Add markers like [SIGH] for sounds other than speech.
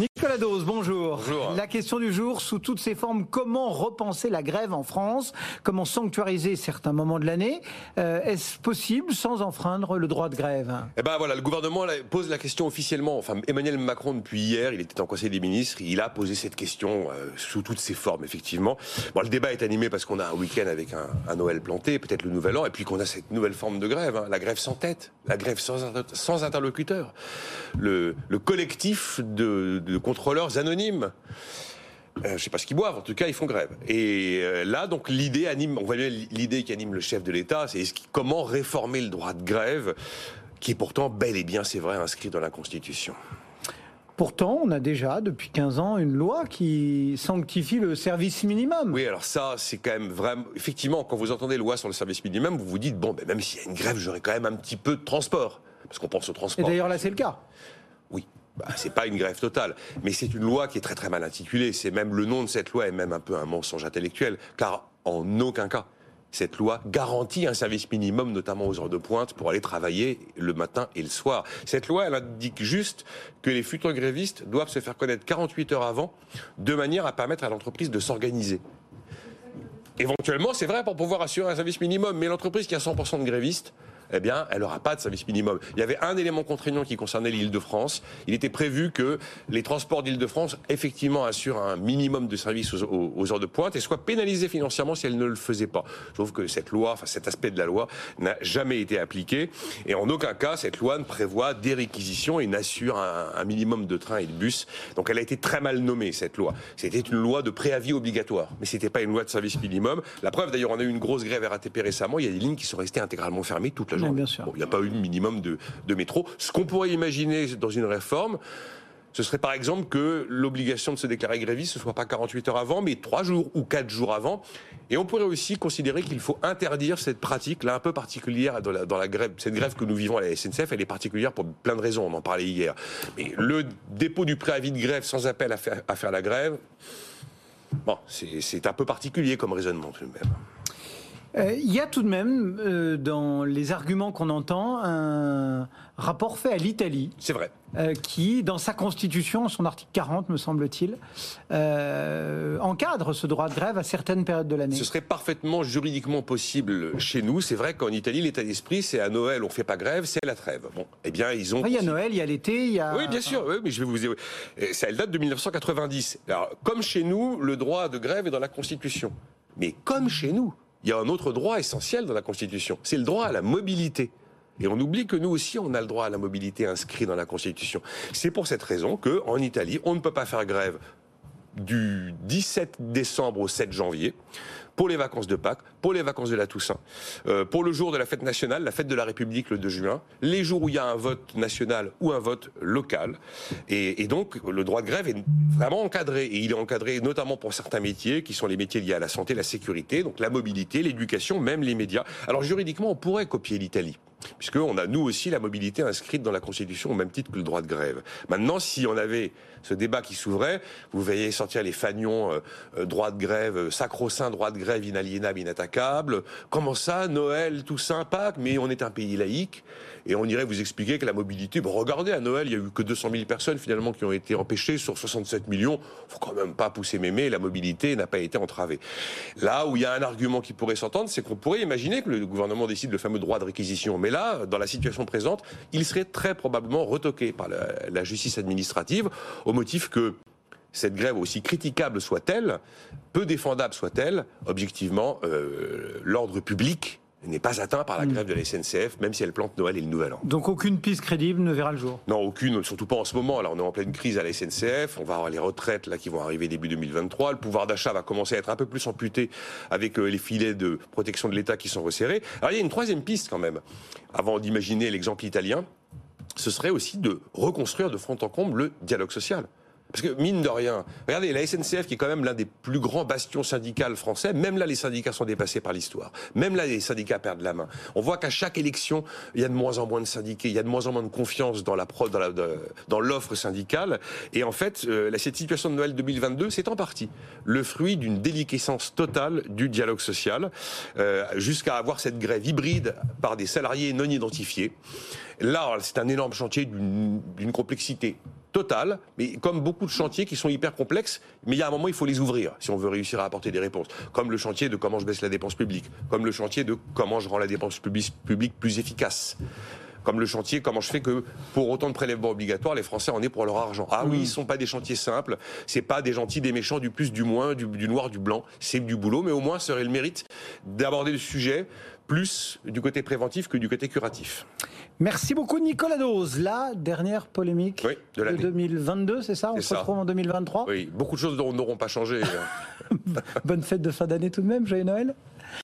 Nicolas Dose, bonjour. Bonjour. La question du jour, sous toutes ses formes, comment repenser la grève en France? Comment sanctuariser certains moments de l'année? Euh, Est-ce possible sans enfreindre le droit de grève? Eh ben voilà, le gouvernement pose la question officiellement. Enfin, Emmanuel Macron depuis hier, il était en Conseil des ministres, il a posé cette question euh, sous toutes ses formes, effectivement. Bon, le débat est animé parce qu'on a un week-end avec un, un Noël planté, peut-être le Nouvel An, et puis qu'on a cette nouvelle forme de grève, hein, la grève sans tête, la grève sans, inter- sans interlocuteur, le, le collectif de, de contrôleurs anonymes. Euh, je sais pas ce qu'ils boivent, en tout cas ils font grève. Et euh, là, donc l'idée anime, on va dire l'idée qui anime le chef de l'État, c'est qu'il- comment réformer le droit de grève, qui est pourtant bel et bien, c'est vrai, inscrit dans la Constitution. Pourtant, on a déjà, depuis 15 ans, une loi qui sanctifie le service minimum. Oui, alors ça, c'est quand même vraiment. Effectivement, quand vous entendez loi sur le service minimum, vous vous dites bon, ben, même s'il y a une grève, j'aurai quand même un petit peu de transport, parce qu'on pense au Et transport. d'ailleurs, là, c'est le cas. Bah, c'est pas une grève totale, mais c'est une loi qui est très très mal intitulée. C'est même le nom de cette loi est même un peu un mensonge intellectuel, car en aucun cas cette loi garantit un service minimum, notamment aux heures de pointe, pour aller travailler le matin et le soir. Cette loi, elle indique juste que les futurs grévistes doivent se faire connaître 48 heures avant, de manière à permettre à l'entreprise de s'organiser. Éventuellement, c'est vrai pour pouvoir assurer un service minimum, mais l'entreprise qui a 100% de grévistes, eh bien, elle n'aura pas de service minimum. Il y avait un élément contraignant qui concernait l'Île-de-France. Il était prévu que les transports d'Île-de-France, effectivement, assurent un minimum de services aux, heures de pointe et soient pénalisés financièrement si elles ne le faisaient pas. Je trouve que cette loi, enfin cet aspect de la loi, n'a jamais été appliqué. Et en aucun cas, cette loi ne prévoit des réquisitions et n'assure un, minimum de trains et de bus. Donc elle a été très mal nommée, cette loi. C'était une loi de préavis obligatoire, mais c'était pas une loi de service minimum. La preuve, d'ailleurs, on a eu une grosse grève RATP récemment. Il y a des lignes qui sont restées intégralement fermées toute la Bon, il n'y a pas eu de minimum de, de métro. Ce qu'on pourrait imaginer dans une réforme, ce serait par exemple que l'obligation de se déclarer gréviste ne soit pas 48 heures avant, mais 3 jours ou 4 jours avant. Et on pourrait aussi considérer qu'il faut interdire cette pratique, là un peu particulière dans la, dans la grève. Cette grève que nous vivons à la SNCF, elle est particulière pour plein de raisons, on en parlait hier. Mais le dépôt du préavis de grève sans appel à faire, à faire la grève, bon, c'est un peu particulier comme raisonnement tout de même. Euh, Il y a tout de même, euh, dans les arguments qu'on entend, un rapport fait à l'Italie. C'est vrai. euh, qui, dans sa constitution, son article 40, me semble-t-il, encadre ce droit de grève à certaines périodes de l'année. Ce serait parfaitement juridiquement possible chez nous. C'est vrai qu'en Italie, l'état d'esprit, c'est à Noël, on fait pas grève, c'est la trêve. Bon, eh bien, ils ont. Il y a Noël, il y a l'été, il y a... Oui, bien sûr. Oui, mais je vais vous. Ça, elle date de 1990. Alors, comme chez nous, le droit de grève est dans la Constitution. Mais comme chez nous, il y a un autre droit essentiel dans la Constitution. C'est le droit à la mobilité. Et on oublie que nous aussi, on a le droit à la mobilité inscrit dans la Constitution. C'est pour cette raison que, en Italie, on ne peut pas faire grève du 17 décembre au 7 janvier pour les vacances de Pâques, pour les vacances de la Toussaint, euh, pour le jour de la fête nationale, la fête de la République le 2 juin, les jours où il y a un vote national ou un vote local. Et, et donc, le droit de grève est vraiment encadré. Et il est encadré notamment pour certains métiers qui sont les métiers liés à la santé, la sécurité, donc la mobilité, l'éducation, même les médias. Alors juridiquement, on pourrait copier l'Italie. Puisqu'on a nous aussi la mobilité inscrite dans la Constitution au même titre que le droit de grève. Maintenant, si on avait ce débat qui s'ouvrait, vous veillez sortir les fagnons euh, euh, droit de grève, euh, sacro-saint droit de grève inaliénable, inattaquable. Comment ça, Noël, Toussaint, Pâques, mais on est un pays laïque et on irait vous expliquer que la mobilité, bon, regardez, à Noël, il y a eu que 200 000 personnes finalement qui ont été empêchées sur 67 millions. Faut quand même pas pousser mémé, la mobilité n'a pas été entravée. Là où il y a un argument qui pourrait s'entendre, c'est qu'on pourrait imaginer que le gouvernement décide le fameux droit de réquisition. Là, dans la situation présente, il serait très probablement retoqué par la, la justice administrative au motif que cette grève, aussi critiquable soit-elle, peu défendable soit-elle, objectivement, euh, l'ordre public n'est pas atteint par la grève de la SNCF, même si elle plante Noël et le Nouvel An. Donc aucune piste crédible ne verra le jour? Non, aucune, surtout pas en ce moment. Là, on est en pleine crise à la SNCF. On va avoir les retraites là qui vont arriver début 2023. Le pouvoir d'achat va commencer à être un peu plus amputé avec euh, les filets de protection de l'État qui sont resserrés. Alors il y a une troisième piste quand même. Avant d'imaginer l'exemple italien, ce serait aussi de reconstruire de front en comble le dialogue social. Parce que mine de rien, regardez, la SNCF qui est quand même l'un des plus grands bastions syndicaux français, même là les syndicats sont dépassés par l'histoire. Même là les syndicats perdent la main. On voit qu'à chaque élection, il y a de moins en moins de syndiqués, il y a de moins en moins de confiance dans la dans l'offre syndicale. Et en fait, euh, cette situation de Noël 2022, c'est en partie le fruit d'une déliquescence totale du dialogue social, euh, jusqu'à avoir cette grève hybride par des salariés non identifiés. Là, c'est un énorme chantier d'une complexité totale, mais comme beaucoup de chantiers qui sont hyper complexes, mais il y a un moment, il faut les ouvrir si on veut réussir à apporter des réponses. Comme le chantier de comment je baisse la dépense publique, comme le chantier de comment je rends la dépense publique plus efficace comme le chantier, comment je fais que pour autant de prélèvements obligatoires, les Français en aient pour leur argent. Ah oui, mmh. ils sont pas des chantiers simples, c'est pas des gentils, des méchants, du plus, du moins, du, du noir, du blanc, c'est du boulot, mais au moins ça aurait le mérite d'aborder le sujet plus du côté préventif que du côté curatif. Merci beaucoup Nicolas Dose. La dernière polémique de, 2022, c'est ça? On se retrouve en 2023 Oui, beaucoup de choses n'auront pas changé. [LAUGHS] Bonne fête de fin d'année tout de même, joyeux Noël